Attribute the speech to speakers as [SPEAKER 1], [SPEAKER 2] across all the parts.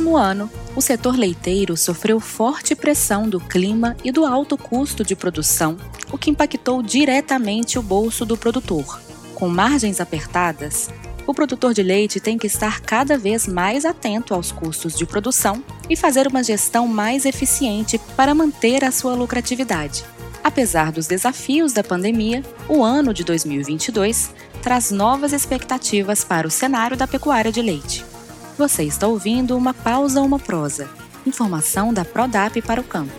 [SPEAKER 1] último ano, o setor leiteiro sofreu forte pressão do clima e do alto custo de produção, o que impactou diretamente o bolso do produtor. Com margens apertadas, o produtor de leite tem que estar cada vez mais atento aos custos de produção e fazer uma gestão mais eficiente para manter a sua lucratividade. Apesar dos desafios da pandemia, o ano de 2022 traz novas expectativas para o cenário da pecuária de leite. Você está ouvindo uma pausa uma prosa. Informação da Prodap para o campo.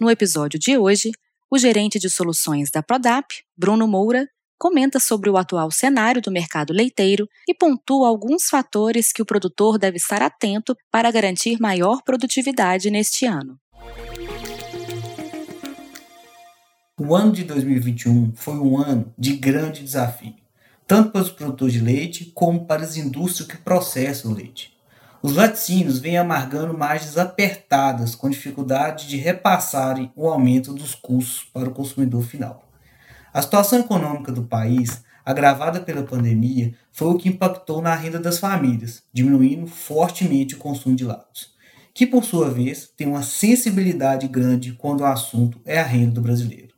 [SPEAKER 1] No episódio de hoje, o gerente de soluções da Prodap, Bruno Moura, comenta sobre o atual cenário do mercado leiteiro e pontua alguns fatores que o produtor deve estar atento para garantir maior produtividade neste ano.
[SPEAKER 2] O ano de 2021 foi um ano de grande desafio, tanto para os produtores de leite como para as indústrias que processam o leite. Os laticínios vêm amargando margens apertadas com dificuldade de repassarem o aumento dos custos para o consumidor final. A situação econômica do país, agravada pela pandemia, foi o que impactou na renda das famílias, diminuindo fortemente o consumo de lácteos, que por sua vez tem uma sensibilidade grande quando o assunto é a renda do brasileiro.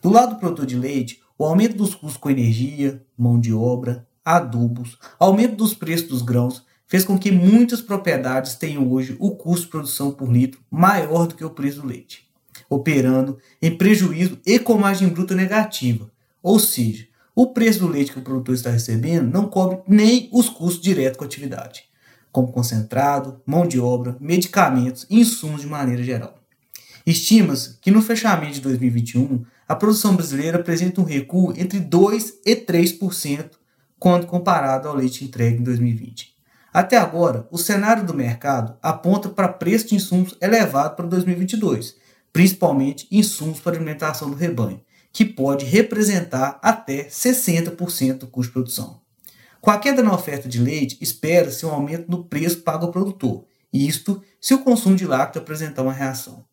[SPEAKER 2] Do lado do produtor de leite, o aumento dos custos com energia, mão de obra, adubos, aumento dos preços dos grãos fez com que muitas propriedades tenham hoje o custo de produção por litro maior do que o preço do leite, operando em prejuízo e com margem bruta negativa. Ou seja, o preço do leite que o produtor está recebendo não cobre nem os custos diretos com a atividade, como concentrado, mão de obra, medicamentos e insumos de maneira geral. Estima-se que no fechamento de 2021 a produção brasileira apresenta um recuo entre 2% e 3% quando comparado ao leite entregue em 2020. Até agora, o cenário do mercado aponta para preço de insumos elevado para 2022, principalmente insumos para alimentação do rebanho, que pode representar até 60% do custo de produção. Com a queda na oferta de leite, espera-se um aumento no preço pago ao produtor, isto se o consumo de lácteo apresentar uma reação.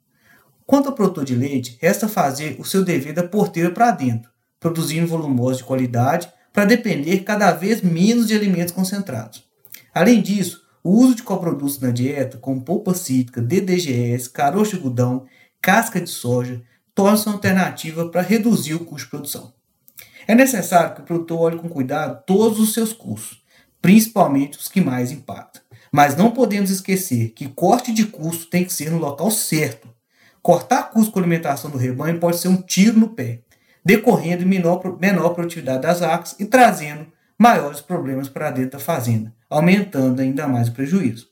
[SPEAKER 2] Quanto ao produtor de leite, resta fazer o seu dever da porteira para dentro, produzindo volumosos de qualidade para depender cada vez menos de alimentos concentrados. Além disso, o uso de coprodutos na dieta, como polpa cítrica, DDGS, caroço de algodão, casca de soja, torna-se uma alternativa para reduzir o custo de produção. É necessário que o produtor olhe com cuidado todos os seus custos, principalmente os que mais impactam. Mas não podemos esquecer que corte de custo tem que ser no local certo, Cortar custo com alimentação do rebanho pode ser um tiro no pé, decorrendo menor, menor produtividade das vacas e trazendo maiores problemas para dentro da fazenda, aumentando ainda mais o prejuízo.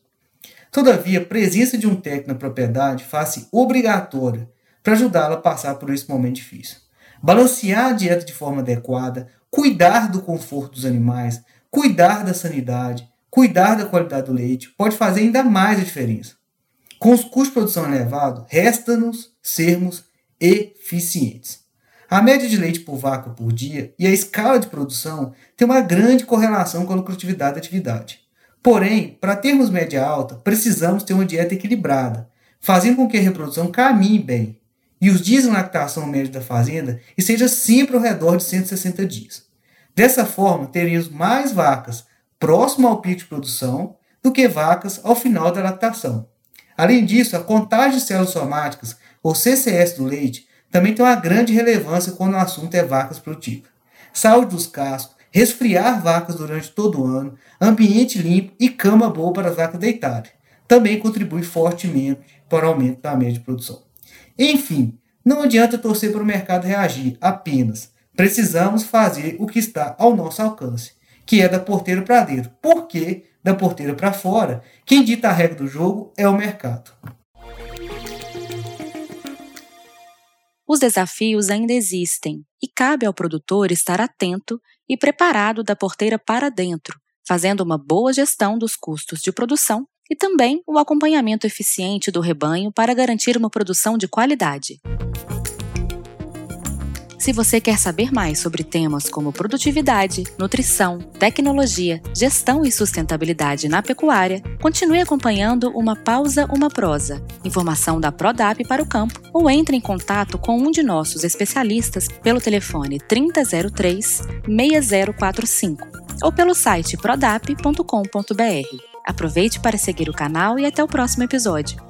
[SPEAKER 2] Todavia, a presença de um técnico na propriedade faz-se obrigatória para ajudá-la a passar por esse momento difícil. Balancear a dieta de forma adequada, cuidar do conforto dos animais, cuidar da sanidade, cuidar da qualidade do leite pode fazer ainda mais a diferença. Com os custos de produção elevados, resta-nos sermos eficientes. A média de leite por vaca por dia e a escala de produção tem uma grande correlação com a lucratividade da atividade. Porém, para termos média alta, precisamos ter uma dieta equilibrada, fazendo com que a reprodução caminhe bem e os dias de lactação média da fazenda esteja sempre ao redor de 160 dias. Dessa forma, teremos mais vacas próximo ao pico de produção do que vacas ao final da lactação. Além disso, a contagem de células somáticas, ou CCS do leite, também tem uma grande relevância quando o assunto é vacas produtivas. Saúde dos cascos, resfriar vacas durante todo o ano, ambiente limpo e cama boa para as vacas deitarem. Também contribui fortemente para o aumento da média de produção. Enfim, não adianta torcer para o mercado reagir, apenas precisamos fazer o que está ao nosso alcance, que é da porteira para dentro. Por quê? da porteira para fora, quem dita a regra do jogo é o mercado.
[SPEAKER 1] Os desafios ainda existem e cabe ao produtor estar atento e preparado da porteira para dentro, fazendo uma boa gestão dos custos de produção e também o acompanhamento eficiente do rebanho para garantir uma produção de qualidade. Se você quer saber mais sobre temas como produtividade, nutrição, tecnologia, gestão e sustentabilidade na pecuária, continue acompanhando Uma Pausa, Uma Prosa, informação da Prodap para o campo, ou entre em contato com um de nossos especialistas pelo telefone 3003 6045. ou pelo site prodap.com.br. Aproveite para seguir o canal e até o próximo episódio.